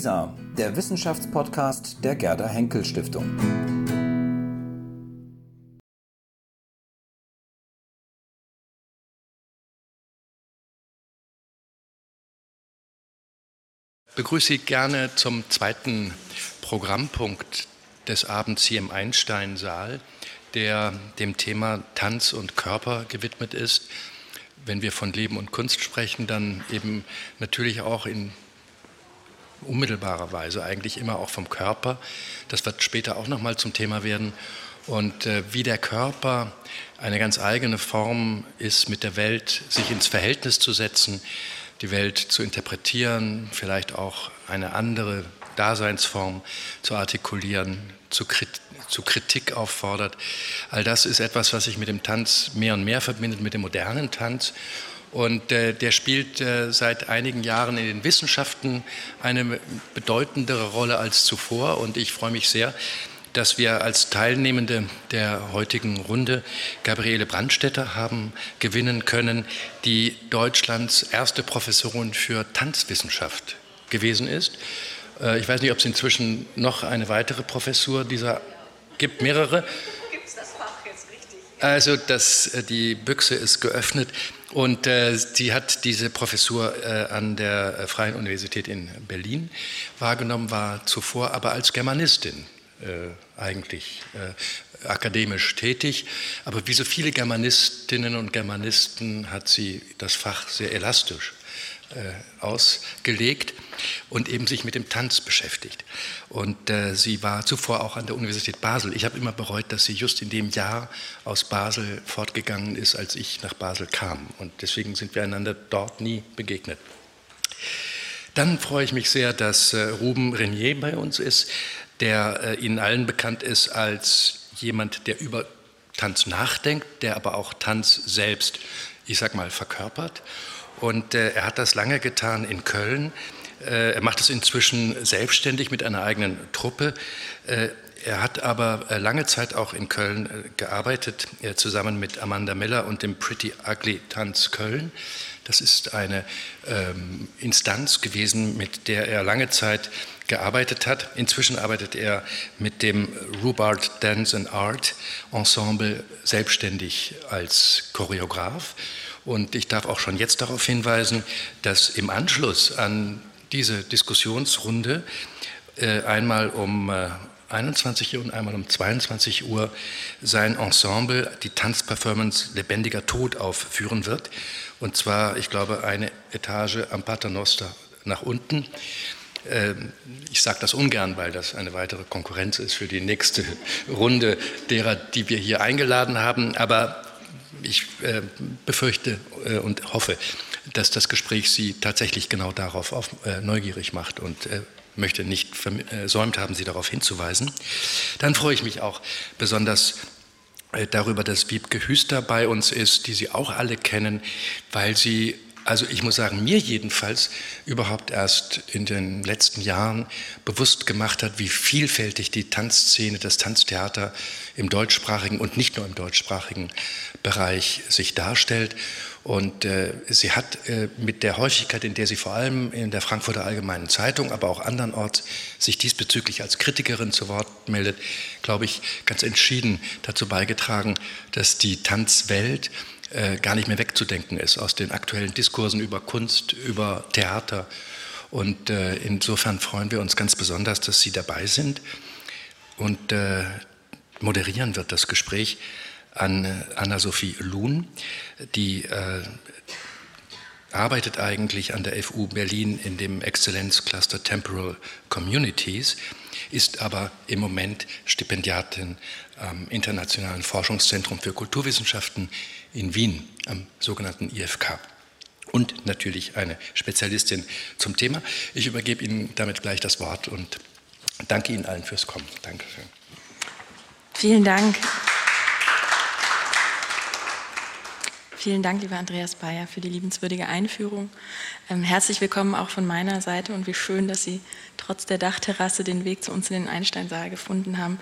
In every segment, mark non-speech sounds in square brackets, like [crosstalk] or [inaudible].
WISA, der Wissenschaftspodcast der Gerda Henkel Stiftung. begrüße Sie gerne zum zweiten Programmpunkt des Abends hier im Einstein-Saal, der dem Thema Tanz und Körper gewidmet ist. Wenn wir von Leben und Kunst sprechen, dann eben natürlich auch in unmittelbarer Weise eigentlich immer auch vom Körper. Das wird später auch nochmal zum Thema werden. Und äh, wie der Körper eine ganz eigene Form ist, mit der Welt sich ins Verhältnis zu setzen, die Welt zu interpretieren, vielleicht auch eine andere Daseinsform zu artikulieren, zu, zu, Kritik auffordert. All das ist etwas, was sich mit dem Tanz mehr und mehr verbindet, mit dem modernen Tanz. Und äh, der spielt äh, seit einigen Jahren in den Wissenschaften eine bedeutendere Rolle als zuvor. Und ich freue mich sehr, dass wir als Teilnehmende der heutigen Runde Gabriele Brandstätter haben gewinnen können, die Deutschlands erste Professorin für Tanzwissenschaft gewesen ist. Äh, ich weiß nicht, ob es inzwischen noch eine weitere Professur dieser gibt, mehrere. Gibt es das Fach jetzt richtig? Also das, äh, die Büchse ist geöffnet und äh, sie hat diese Professur äh, an der Freien Universität in Berlin wahrgenommen, war zuvor aber als Germanistin äh, eigentlich äh, akademisch tätig. Aber wie so viele Germanistinnen und Germanisten hat sie das Fach sehr elastisch äh, ausgelegt und eben sich mit dem Tanz beschäftigt. Und äh, sie war zuvor auch an der Universität Basel. Ich habe immer bereut, dass sie just in dem Jahr aus Basel fortgegangen ist, als ich nach Basel kam. Und deswegen sind wir einander dort nie begegnet. Dann freue ich mich sehr, dass äh, Ruben Renier bei uns ist der äh, Ihnen allen bekannt ist als jemand, der über Tanz nachdenkt, der aber auch Tanz selbst, ich sag mal, verkörpert. Und äh, er hat das lange getan in Köln. Äh, er macht es inzwischen selbstständig mit einer eigenen Truppe. Äh, er hat aber äh, lange Zeit auch in Köln gearbeitet, zusammen mit Amanda Miller und dem Pretty Ugly Tanz Köln. Das ist eine ähm, Instanz gewesen, mit der er lange Zeit gearbeitet hat. Inzwischen arbeitet er mit dem Rubart Dance and Art Ensemble selbstständig als Choreograf. Und ich darf auch schon jetzt darauf hinweisen, dass im Anschluss an diese Diskussionsrunde äh, einmal um äh, 21 Uhr und einmal um 22 Uhr sein Ensemble die Tanzperformance Lebendiger Tod aufführen wird. Und zwar, ich glaube, eine Etage am Paternoster nach unten. Ähm, ich sage das ungern, weil das eine weitere Konkurrenz ist für die nächste Runde derer, die wir hier eingeladen haben. Aber ich äh, befürchte äh, und hoffe, dass das Gespräch Sie tatsächlich genau darauf auf, äh, neugierig macht und möchte nicht versäumt haben, Sie darauf hinzuweisen. Dann freue ich mich auch besonders darüber, dass Wiebke Hüster bei uns ist, die Sie auch alle kennen, weil sie also ich muss sagen, mir jedenfalls überhaupt erst in den letzten Jahren bewusst gemacht hat, wie vielfältig die Tanzszene, das Tanztheater im deutschsprachigen und nicht nur im deutschsprachigen Bereich sich darstellt. Und äh, sie hat äh, mit der Häufigkeit, in der sie vor allem in der Frankfurter Allgemeinen Zeitung, aber auch andernorts sich diesbezüglich als Kritikerin zu Wort meldet, glaube ich, ganz entschieden dazu beigetragen, dass die Tanzwelt äh, gar nicht mehr wegzudenken ist aus den aktuellen Diskursen über Kunst, über Theater. Und äh, insofern freuen wir uns ganz besonders, dass Sie dabei sind. Und äh, moderieren wird das Gespräch an äh, Anna-Sophie Luhn, die äh, arbeitet eigentlich an der FU Berlin in dem Exzellenzcluster Temporal Communities, ist aber im Moment Stipendiatin am Internationalen Forschungszentrum für Kulturwissenschaften in Wien, am sogenannten IFK. Und natürlich eine Spezialistin zum Thema. Ich übergebe Ihnen damit gleich das Wort und danke Ihnen allen fürs Kommen. Dankeschön. Vielen Dank. Vielen Dank, lieber Andreas Bayer, für die liebenswürdige Einführung. Ähm, herzlich willkommen auch von meiner Seite und wie schön, dass Sie trotz der Dachterrasse den Weg zu uns in den Einsteinsaal gefunden haben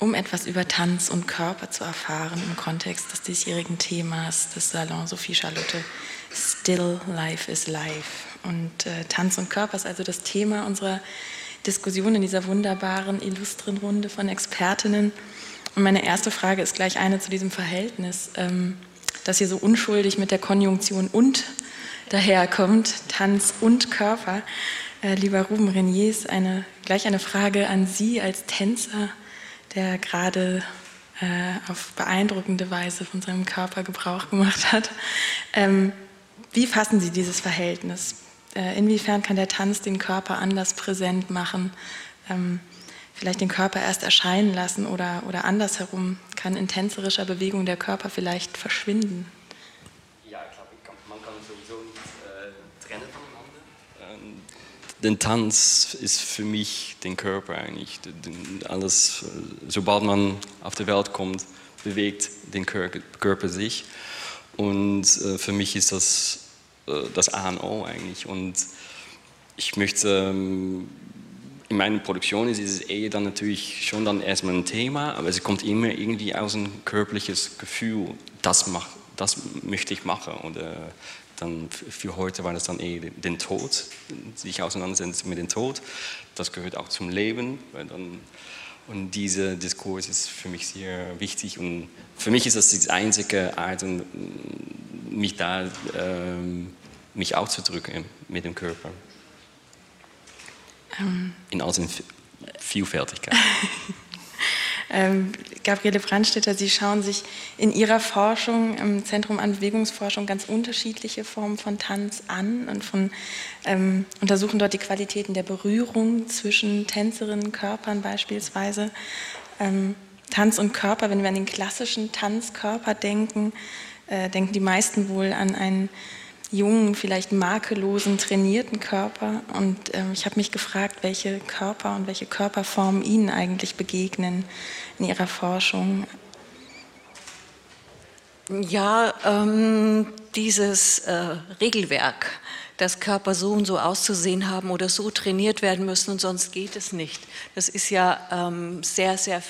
um etwas über Tanz und Körper zu erfahren im Kontext des diesjährigen Themas des Salon Sophie Charlotte Still Life is Life. Und äh, Tanz und Körper ist also das Thema unserer Diskussion in dieser wunderbaren, illustren Runde von Expertinnen. Und meine erste Frage ist gleich eine zu diesem Verhältnis, ähm, das hier so unschuldig mit der Konjunktion und daherkommt, Tanz und Körper. Äh, lieber Ruben Reniers, eine, gleich eine Frage an Sie als Tänzer, der gerade äh, auf beeindruckende Weise von seinem Körper Gebrauch gemacht hat. Ähm, wie fassen Sie dieses Verhältnis? Äh, inwiefern kann der Tanz den Körper anders präsent machen? Ähm, vielleicht den Körper erst erscheinen lassen oder, oder andersherum kann in tänzerischer Bewegung der Körper vielleicht verschwinden? Ja, ich glaube, man kann sowieso nicht äh, trennen voneinander. Ähm, der Tanz ist für mich den Körper eigentlich. Alles, äh, sobald man auf die Welt kommt, bewegt den Körper sich. Und äh, für mich ist das äh, das A und O eigentlich. Und ich möchte ähm, in meiner Produktion ist es eh dann natürlich schon dann erstmal ein Thema, aber es kommt immer irgendwie aus ein körperliches Gefühl, das, mach, das möchte ich machen. Und äh, dann für heute war das dann eh den Tod, sich auseinandersetzen mit dem Tod. Das gehört auch zum Leben. Dann, und dieser Diskurs ist für mich sehr wichtig und für mich ist das die einzige Art, mich da ähm, mich auszudrücken mit dem Körper. Ähm. In all seiner Vielfältigkeit. [laughs] ähm, Gabriele Brandstätter, Sie schauen sich in Ihrer Forschung im Zentrum an Bewegungsforschung ganz unterschiedliche Formen von Tanz an und von, ähm, untersuchen dort die Qualitäten der Berührung zwischen Tänzerinnen, Körpern beispielsweise. Ähm, Tanz und Körper, wenn wir an den klassischen Tanzkörper denken, äh, denken die meisten wohl an einen jungen, vielleicht makellosen, trainierten Körper. Und äh, ich habe mich gefragt, welche Körper und welche Körperformen Ihnen eigentlich begegnen in Ihrer Forschung. Ja, ähm, dieses äh, Regelwerk, dass Körper so und so auszusehen haben oder so trainiert werden müssen und sonst geht es nicht. Das ist ja ähm, sehr, sehr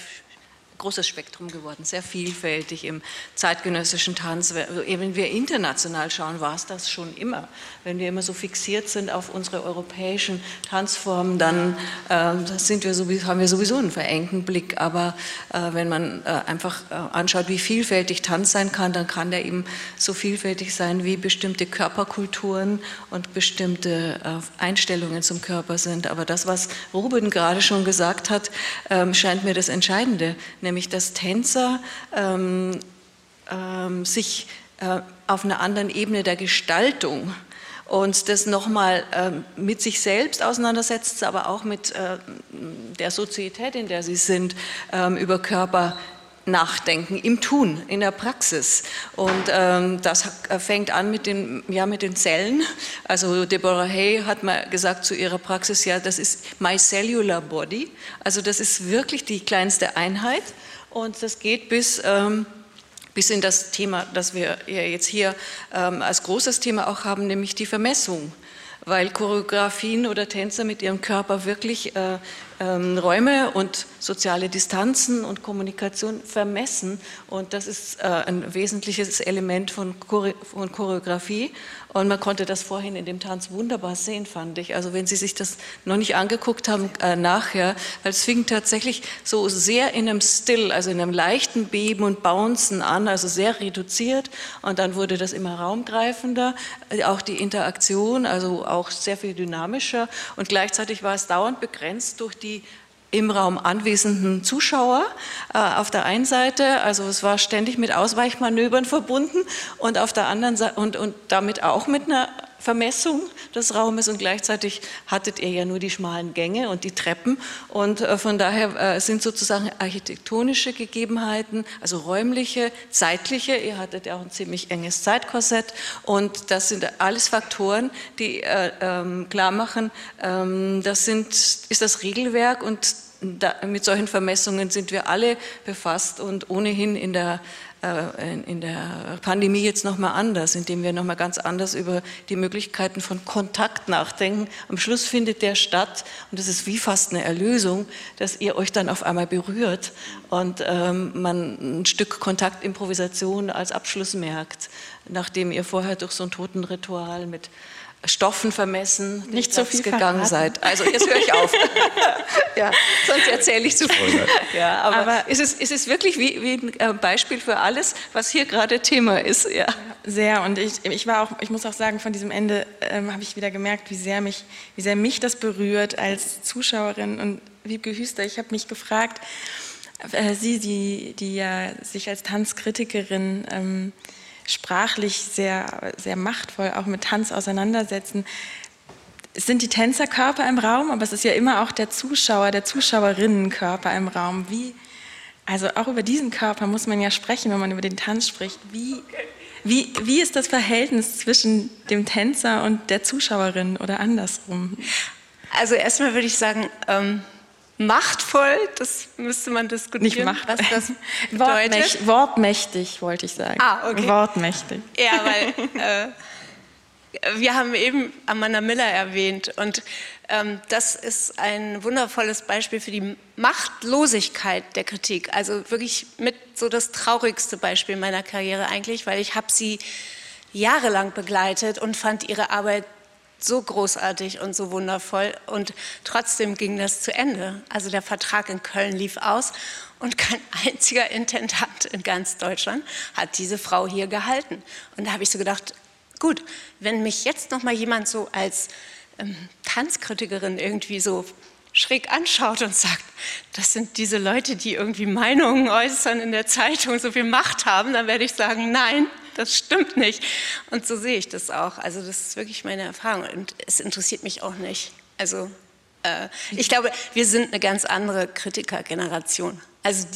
großes Spektrum geworden, sehr vielfältig im zeitgenössischen Tanz. Wenn wir international schauen, war es das schon immer. Wenn wir immer so fixiert sind auf unsere europäischen Tanzformen, dann äh, sind wir sowieso, haben wir sowieso einen verengten Blick. Aber äh, wenn man äh, einfach äh, anschaut, wie vielfältig Tanz sein kann, dann kann der eben so vielfältig sein, wie bestimmte Körperkulturen und bestimmte äh, Einstellungen zum Körper sind. Aber das, was Ruben gerade schon gesagt hat, ähm, scheint mir das Entscheidende nämlich dass Tänzer ähm, ähm, sich äh, auf einer anderen Ebene der Gestaltung und das nochmal äh, mit sich selbst auseinandersetzt, aber auch mit äh, der Sozietät, in der sie sind, äh, über Körper nachdenken, im Tun, in der Praxis. Und ähm, das fängt an mit den, ja, mit den Zellen. Also Deborah Hay hat mal gesagt zu ihrer Praxis, ja, das ist my cellular body. Also das ist wirklich die kleinste Einheit. Und das geht bis... Ähm, bis in das Thema, das wir jetzt hier ähm, als großes Thema auch haben, nämlich die Vermessung. Weil Choreografien oder Tänzer mit ihrem Körper wirklich äh, ähm, Räume und soziale Distanzen und Kommunikation vermessen. Und das ist äh, ein wesentliches Element von, Chore von Choreografie. Und man konnte das vorhin in dem Tanz wunderbar sehen, fand ich. Also wenn Sie sich das noch nicht angeguckt haben, äh, nachher, weil es fing tatsächlich so sehr in einem Still, also in einem leichten Beben und Bouncen an, also sehr reduziert. Und dann wurde das immer raumgreifender, äh, auch die Interaktion, also auch sehr viel dynamischer. Und gleichzeitig war es dauernd begrenzt durch die im Raum anwesenden Zuschauer äh, auf der einen Seite, also es war ständig mit Ausweichmanövern verbunden und auf der anderen Seite und, und damit auch mit einer Vermessung des Raumes und gleichzeitig hattet ihr ja nur die schmalen Gänge und die Treppen. Und äh, von daher äh, sind sozusagen architektonische Gegebenheiten, also räumliche, zeitliche, ihr hattet ja auch ein ziemlich enges Zeitkorsett. Und das sind alles Faktoren, die äh, ähm, klar machen, ähm, das sind, ist das Regelwerk. Und da, mit solchen Vermessungen sind wir alle befasst und ohnehin in der, in der Pandemie jetzt nochmal anders, indem wir nochmal ganz anders über die Möglichkeiten von Kontakt nachdenken. Am Schluss findet der statt und das ist wie fast eine Erlösung, dass ihr euch dann auf einmal berührt und ähm, man ein Stück Kontaktimprovisation als Abschluss merkt, nachdem ihr vorher durch so ein Totenritual mit Stoffen vermessen, nicht so viel gegangen seid. Also jetzt höre ich auf. [laughs] ja, sonst erzähle ich zu viel. Ja, aber, aber ist, es, ist es wirklich wie, wie ein äh, Beispiel für alles, was hier gerade Thema ist? Ja. Sehr. Und ich, ich war auch, ich muss auch sagen, von diesem Ende ähm, habe ich wieder gemerkt, wie sehr mich, wie sehr mich das berührt als Zuschauerin. Und Wiebke Hüster, ich habe mich gefragt, äh, Sie, die, die ja sich als Tanzkritikerin ähm, sprachlich sehr, sehr machtvoll auch mit Tanz auseinandersetzen. Es sind die Tänzerkörper im Raum, aber es ist ja immer auch der Zuschauer, der Zuschauerinnenkörper im Raum. Wie, also auch über diesen Körper muss man ja sprechen, wenn man über den Tanz spricht. Wie, wie, wie ist das Verhältnis zwischen dem Tänzer und der Zuschauerin oder andersrum? Also erstmal würde ich sagen, ähm, machtvoll, das müsste man diskutieren, Nicht was das [laughs] bedeutet. wortmächtig, wollte ich sagen. Ah, okay. Wortmächtig. Ja, weil [laughs] äh, wir haben eben Amanda Miller erwähnt und ähm, das ist ein wundervolles Beispiel für die Machtlosigkeit der Kritik. Also wirklich mit so das traurigste Beispiel meiner Karriere eigentlich, weil ich habe sie jahrelang begleitet und fand ihre Arbeit so großartig und so wundervoll und trotzdem ging das zu Ende. Also der Vertrag in Köln lief aus und kein [laughs] einziger Intendant in ganz Deutschland hat diese Frau hier gehalten. Und da habe ich so gedacht, gut, wenn mich jetzt noch mal jemand so als ähm, Tanzkritikerin irgendwie so schräg anschaut und sagt, das sind diese Leute, die irgendwie Meinungen äußern in der Zeitung, so viel Macht haben, dann werde ich sagen, nein, das stimmt nicht. Und so sehe ich das auch. Also das ist wirklich meine Erfahrung und es interessiert mich auch nicht. Also äh, ich glaube, wir sind eine ganz andere Kritikergeneration. Also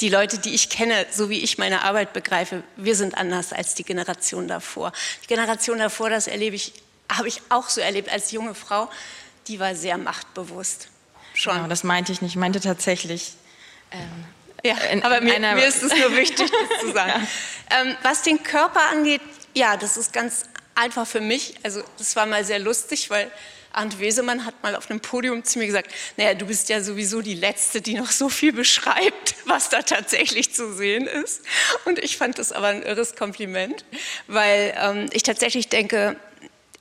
die, Leute, die ich kenne, so wie ich meine Arbeit begreife, wir sind anders als die Generation davor. Die Generation davor, das erlebe ich, habe ich auch so erlebt als junge Frau, die war sehr machtbewusst. Schon. Genau, das meinte ich nicht. Ich meinte tatsächlich ähm, ja, in, aber mir, mir, ist es nur wichtig, das zu [laughs] sagen. Ja. Ähm, was den Körper angeht, ja, das ist ganz einfach für mich. Also das war mal sehr lustig, weil Arndt Wesemann hat mal auf einem Podium zu mir gesagt, naja, du bist ja sowieso die Letzte, die noch so viel beschreibt, [laughs] was da tatsächlich zu sehen ist. Und ich fand das aber ein irres Kompliment, weil ähm, ich tatsächlich denke,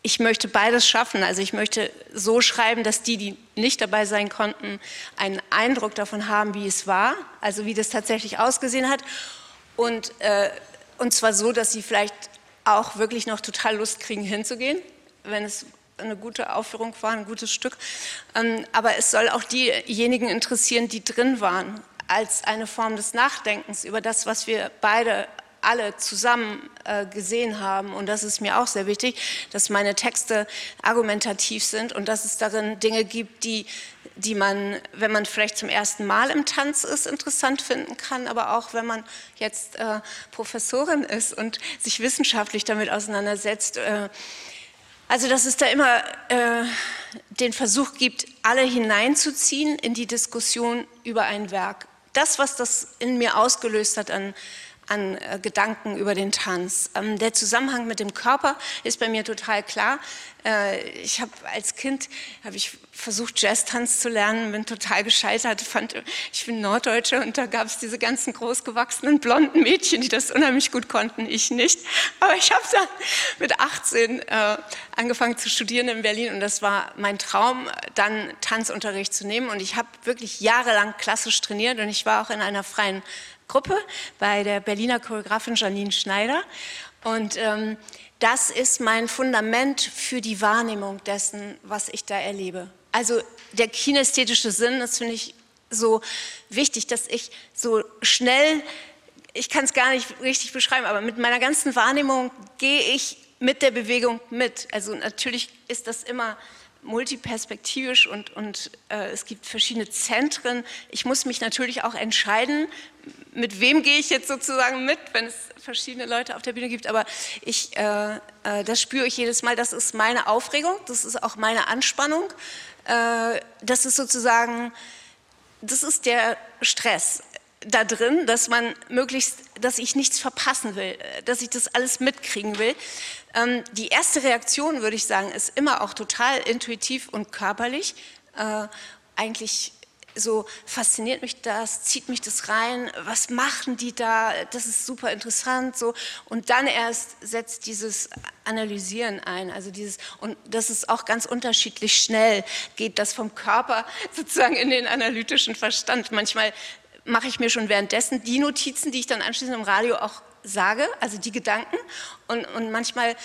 ich möchte beides schaffen. Also ich möchte so schreiben, dass die, die nicht dabei sein konnten, einen Eindruck davon haben, wie es war, also wie das tatsächlich ausgesehen hat. Und, äh, und zwar so, dass sie vielleicht auch wirklich noch total Lust kriegen, hinzugehen, wenn es eine gute Aufführung war, ein gutes Stück. Ähm, aber es soll auch diejenigen interessieren, die drin waren, als eine Form des Nachdenkens über das, was wir beide alle zusammen äh, gesehen haben. Und das ist mir auch sehr wichtig, dass meine Texte argumentativ sind und dass es darin Dinge gibt, die, die man, wenn man vielleicht zum ersten Mal im Tanz ist, interessant finden kann, aber auch wenn man jetzt äh, Professorin ist und sich wissenschaftlich damit auseinandersetzt. Äh, also dass es da immer äh, den Versuch gibt, alle hineinzuziehen in die Diskussion über ein Werk. Das, was das in mir ausgelöst hat an an äh, Gedanken über den Tanz. Ähm, der Zusammenhang mit dem Körper ist bei mir total klar. Äh, ich habe als Kind habe ich versucht Jazz-Tanz zu lernen, bin total gescheitert. Fand, ich bin Norddeutsche und da gab es diese ganzen großgewachsenen blonden Mädchen, die das unheimlich gut konnten, ich nicht. Aber ich habe dann mit 18 äh, angefangen zu studieren in Berlin und das war mein Traum, dann Tanzunterricht zu nehmen. Und ich habe wirklich jahrelang klassisch trainiert und ich war auch in einer freien Gruppe bei der Berliner Choreografin Janine Schneider. Und ähm, das ist mein Fundament für die Wahrnehmung dessen, was ich da erlebe. Also der kinästhetische Sinn, das finde ich so wichtig, dass ich so schnell, ich kann es gar nicht richtig beschreiben, aber mit meiner ganzen Wahrnehmung gehe ich mit der Bewegung mit. Also natürlich ist das immer multiperspektivisch und, und äh, es gibt verschiedene Zentren. Ich muss mich natürlich auch entscheiden, mit wem gehe ich jetzt sozusagen mit, wenn es verschiedene Leute auf der Bühne gibt. Aber ich, äh, äh, das spüre ich jedes Mal. Das ist meine Aufregung, das ist auch meine Anspannung. Äh, das ist sozusagen, das ist der Stress da drin, dass man möglichst, dass ich nichts verpassen will, dass ich das alles mitkriegen will. Ähm, die erste Reaktion, würde ich sagen, ist immer auch total intuitiv und körperlich. Äh, eigentlich so fasziniert mich das, zieht mich das rein, was machen die da, das ist super interessant so und dann erst setzt dieses Analysieren ein, also dieses und das ist auch ganz unterschiedlich schnell geht das vom Körper [laughs] sozusagen in den analytischen Verstand. Manchmal mache ich mir schon währenddessen die Notizen, die ich dann anschließend im Radio auch sage, also die Gedanken und, und manchmal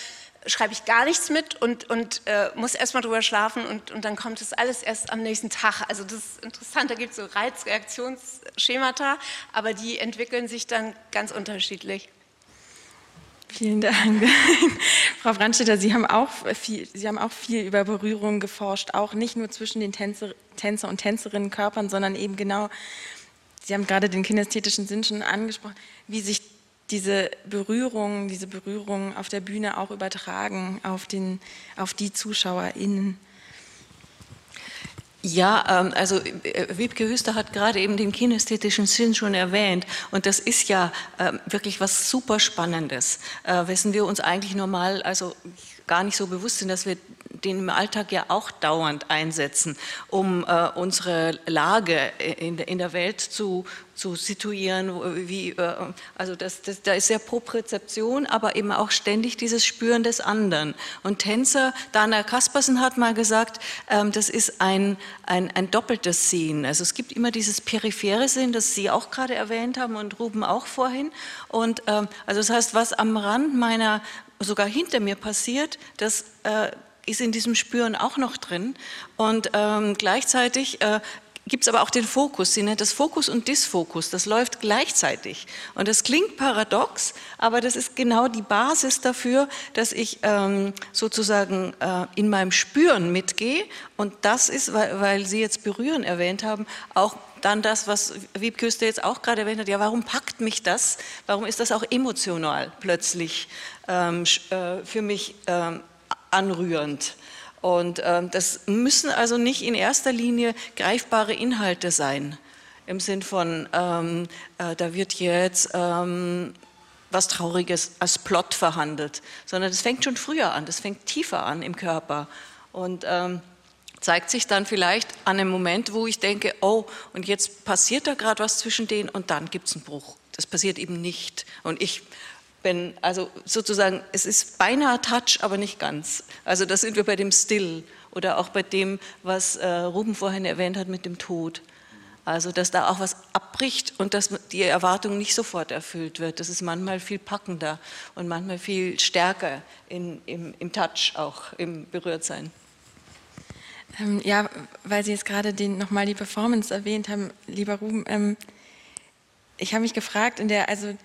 schreibe ich gar nichts mit und, und äh, muss erstmal drüber schlafen und, und dann kommt das alles erst am nächsten Tag. Also das ist interessant, da gibt es so Reizreaktionsschemata, aber die entwickeln sich dann ganz unterschiedlich. Vielen Dank. [laughs] Frau Brandstätter, Sie haben, auch viel, Sie haben auch viel über Berührung geforscht, auch nicht nur zwischen den Tänzer, Tänzer und Tänzerinnenkörpern, sondern eben genau, Sie haben gerade den kinästhetischen Sinn schon angesprochen, wie sich diese Berührung, diese Berührung auf der Bühne auch übertragen auf, den, auf die ZuschauerInnen? Ja, ähm, also äh, Wiebke Hüster hat gerade eben den kinästhetischen Sinn schon erwähnt und das ist ja ähm, wirklich was super Spannendes, äh, wessen wir uns eigentlich normal also gar nicht so bewusst sind, dass wir den im Alltag ja auch dauernd einsetzen, um äh, unsere Lage in, in, der Welt zu, zu situieren. Wie, äh, also das, das, da ist ja Proprezeption, aber eben auch ständig dieses Spüren des anderen. Und Tänzer, Dana Kaspersen hat mal gesagt, ähm, das ist ein, ein, ein doppeltes Sehen. Also es gibt immer dieses periphere Sehen, das Sie auch gerade erwähnt haben und Ruben auch vorhin. Und ähm, also das heißt, was am Rand meiner, sogar hinter mir passiert, das äh, ist in diesem Spüren auch noch drin. Und ähm, gleichzeitig äh, gibt es aber auch den Fokus. Sie nennt das Fokus und Disfokus. Das läuft gleichzeitig. Und das klingt paradox, aber das ist genau die Basis dafür, dass ich ähm, sozusagen äh, in meinem Spüren mitgehe. Und das ist, weil, weil, Sie jetzt Berühren erwähnt haben, auch dann das, was Wiebküster jetzt auch gerade erwähnt hat. Ja, warum packt mich das? Warum ist das auch emotional plötzlich ähm, äh, für mich? Ähm, anrührend. Und ähm, das müssen also nicht in erster Linie greifbare Inhalte sein, im Sinn von, ähm, äh, da wird jetzt ähm, was Trauriges als Plot verhandelt, sondern das fängt schon früher an, das fängt tiefer an im Körper und ähm, zeigt sich dann vielleicht an einem Moment, wo ich denke, oh, und jetzt passiert da gerade was zwischen denen und dann gibt es einen Bruch. Das passiert eben nicht. Und ich wenn, also sozusagen, es ist beinahe Touch, aber nicht ganz. Also da sind wir bei dem Still oder auch bei dem, was äh, Ruben vorhin erwähnt hat mit dem Tod. Also dass da auch was abbricht und dass die Erwartung nicht sofort erfüllt wird. Das ist manchmal viel packender und manchmal viel stärker in, im, im Touch auch, im Berührtsein. Ähm, ja, weil Sie jetzt gerade nochmal die Performance erwähnt haben, lieber Ruben, ähm, ich habe mich gefragt, in der, also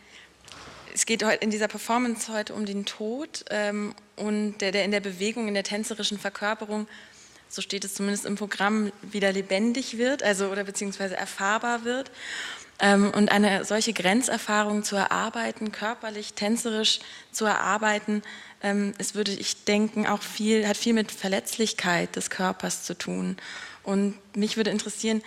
es geht in dieser Performance heute um den Tod ähm, und der, der in der Bewegung, in der tänzerischen Verkörperung, so steht es zumindest im Programm, wieder lebendig wird, also oder beziehungsweise erfahrbar wird. Ähm, und eine solche Grenzerfahrung zu erarbeiten, körperlich, tänzerisch zu erarbeiten, ähm, es würde ich denken, auch viel, hat viel mit Verletzlichkeit des Körpers zu tun. Und mich würde interessieren,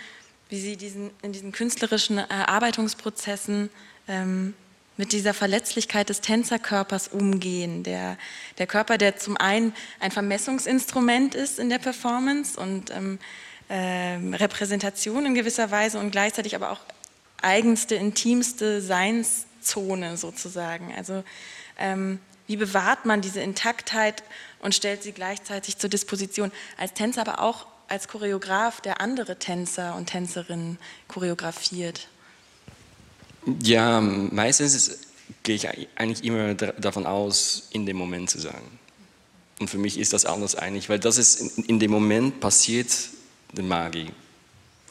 wie Sie diesen, in diesen künstlerischen Erarbeitungsprozessen ähm, mit dieser Verletzlichkeit des Tänzerkörpers umgehen. Der, der Körper, der zum einen ein Vermessungsinstrument ist in der Performance und ähm, äh, Repräsentation in gewisser Weise und gleichzeitig aber auch eigenste, intimste Seinszone sozusagen. Also ähm, wie bewahrt man diese Intaktheit und stellt sie gleichzeitig zur Disposition als Tänzer, aber auch als Choreograf, der andere Tänzer und Tänzerinnen choreografiert? Ja, meistens gehe ich eigentlich immer davon aus, in dem Moment zu sein. Und für mich ist das anders eigentlich, weil das ist in, dem Moment passiert die Magie.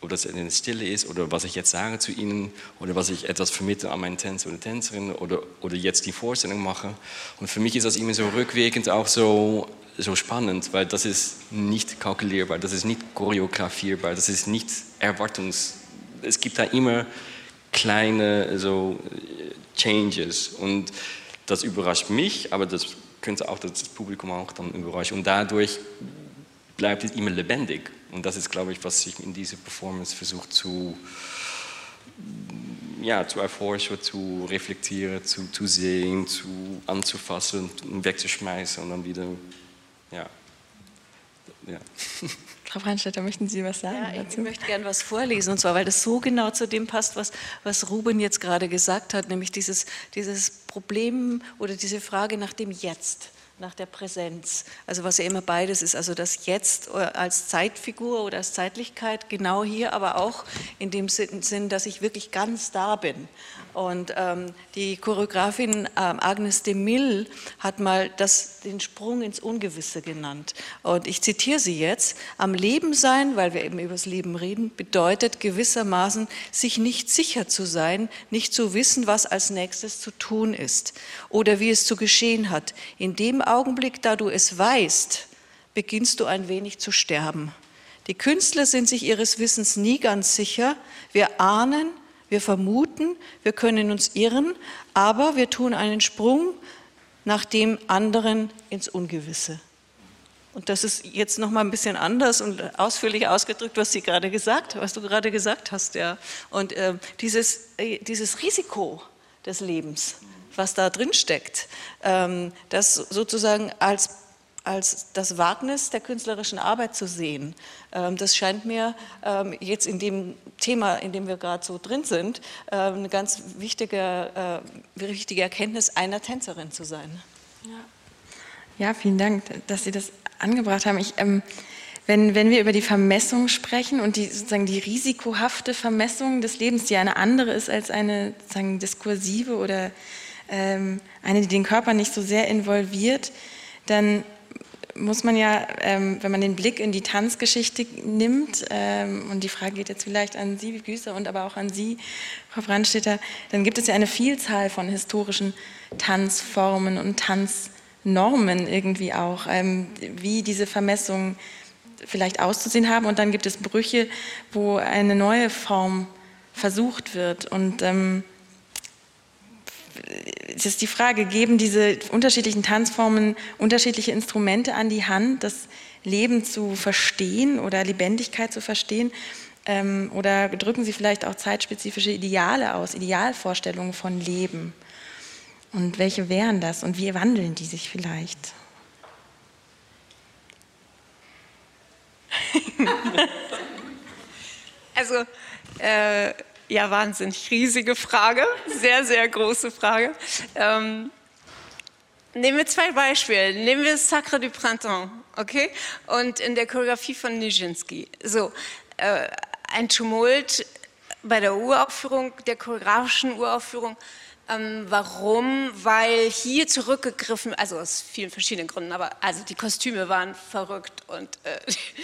Ob das in der Stille ist oder was ich jetzt sage zu Ihnen oder was ich etwas vermittle an meinen Tänzer oder Tänzerin oder, oder jetzt die Vorstellung mache. Und für mich ist das immer so rückwirkend auch so, so spannend, weil das ist nicht kalkulierbar, das ist nicht choreografierbar, das ist nicht erwartungs... Es gibt da immer kleine so Changes und das überrascht mich, aber das könnte auch das Publikum auch dann überraschen und dadurch bleibt es immer lebendig und das ist, glaube ich, was ich in dieser Performance versuche zu ja, zu erforschen, zu reflektieren, zu, zu sehen, zu anzufassen, wegzuschmeißen und dann wieder, ja. ja. [laughs] Frau Brandstätter, möchten Sie was sagen ja, dazu? Ich möchte gerne was vorlesen, und zwar, weil das so genau zu dem passt, was, was Ruben jetzt gerade gesagt hat, nämlich dieses, dieses Problem oder diese Frage nach dem Jetzt nach der Präsenz. Also was ja immer beides ist, also das Jetzt als Zeitfigur oder als Zeitlichkeit, genau hier, aber auch in dem Sinn, dass ich wirklich ganz da bin. Und ähm, die Choreografin ähm, Agnes de Mille hat mal das, den Sprung ins Ungewisse genannt. Und ich zitiere sie jetzt, am Leben sein, weil wir eben über das Leben reden, bedeutet gewissermaßen, sich nicht sicher zu sein, nicht zu wissen, was als nächstes zu tun ist oder wie es zu geschehen hat. In dem Augenblick, da du es weißt, beginnst du ein wenig zu sterben. Die Künstler sind sich ihres Wissens nie ganz sicher. Wir ahnen, wir vermuten, wir können uns irren, aber wir tun einen Sprung nach dem anderen ins Ungewisse. Und das ist jetzt noch mal ein bisschen anders und ausführlich ausgedrückt, was Sie gerade gesagt, was du gerade gesagt hast, ja. Und äh, dieses, äh, dieses Risiko des Lebens, was da drin steckt, ähm, das sozusagen als, als das Wagnis der künstlerischen Arbeit zu sehen, ähm, das scheint mir ähm, jetzt in dem Thema, in dem wir gerade so drin sind, ähm, eine ganz wichtige, äh, wichtige Erkenntnis einer Tänzerin zu sein. Ja. ja, vielen Dank, dass Sie das angebracht haben. Ich, ähm, wenn, wenn wir über die Vermessung sprechen und die, sozusagen die risikohafte Vermessung des Lebens, die eine andere ist als eine sozusagen diskursive oder ähm, eine, die den Körper nicht so sehr involviert, dann muss man ja, ähm, wenn man den Blick in die Tanzgeschichte nimmt, ähm, und die Frage geht jetzt vielleicht an Sie, Güßer, und aber auch an Sie, Frau Brandstätter, dann gibt es ja eine Vielzahl von historischen Tanzformen und Tanznormen irgendwie auch, ähm, wie diese Vermessungen vielleicht auszusehen haben. Und dann gibt es Brüche, wo eine neue Form versucht wird. Und es ist die Frage, geben diese unterschiedlichen Tanzformen unterschiedliche Instrumente an die Hand, das Leben zu verstehen oder Lebendigkeit zu verstehen? Ähm, oder drücken sie vielleicht auch zeitspezifische Ideale aus, Idealvorstellungen von Leben? Und welche wären das und wie wandeln die sich vielleicht? [laughs] also, äh, ja, wahnsinnig riesige Frage, sehr, sehr große Frage. Ähm, nehmen wir zwei Beispiele. Nehmen wir Sacre du Printemps, okay? Und in der Choreografie von Nijinsky. So, äh, ein Tumult bei der Uraufführung, der choreografischen Uraufführung. Ähm, warum? Weil hier zurückgegriffen, also aus vielen verschiedenen Gründen, aber also die Kostüme waren verrückt und äh,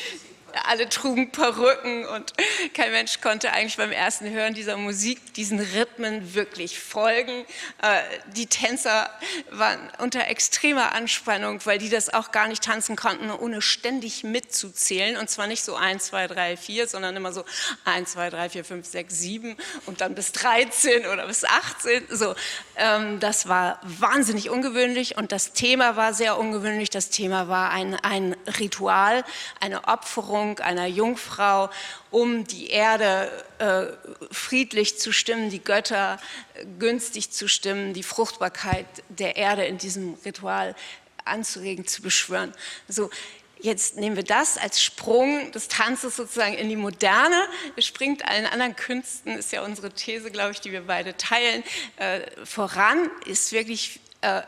[laughs] alle trugen Perücken und kein Mensch konnte eigentlich beim ersten Hören dieser Musik diesen Rhythmen wirklich folgen. Äh, die Tänzer waren unter extremer Anspannung, weil die das auch gar nicht tanzen konnten, ohne ständig mitzuzählen. Und zwar nicht so 1, 2, 3, 4, sondern immer so 1, 2, 3, 4, 5, 6, 7 und dann bis 13 oder bis 18. So, ähm, das war wahnsinnig ungewöhnlich und das Thema war sehr ungewöhnlich. Das Thema war ein, ein Ritual, eine Opferung Opferung einer Jungfrau, um die Erde äh, friedlich zu stimmen, die Götter äh, günstig zu stimmen, die Fruchtbarkeit der Erde in diesem Ritual anzuregen, zu beschwören. So, Jetzt nehmen wir das als Sprung des Tanzes sozusagen in die Moderne. Es springt allen anderen Künsten, ist ja unsere These, glaube ich, die wir beide teilen, äh, voran, ist wirklich äh,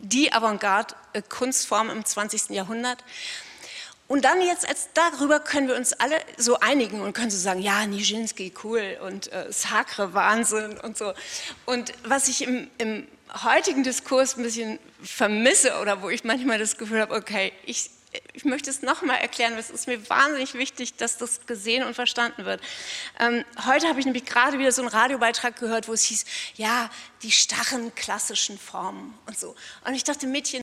die Avantgarde-Kunstform im 20. Jahrhundert. Und dann jetzt, als darüber können wir uns alle so einigen und können so sagen, ja, Nijinsky, cool und äh, Sacre, Wahnsinn und so. Und was ich im, im heutigen Diskurs ein bisschen vermisse oder wo ich manchmal das Gefühl habe, okay, ich, ich möchte es nochmal erklären, es ist mir wahnsinnig wichtig, dass das gesehen und verstanden wird. Ähm, heute habe ich nämlich gerade wieder so einen Radiobeitrag gehört, wo es hieß, ja, die starren klassischen Formen und so. Und ich dachte, Mädchen,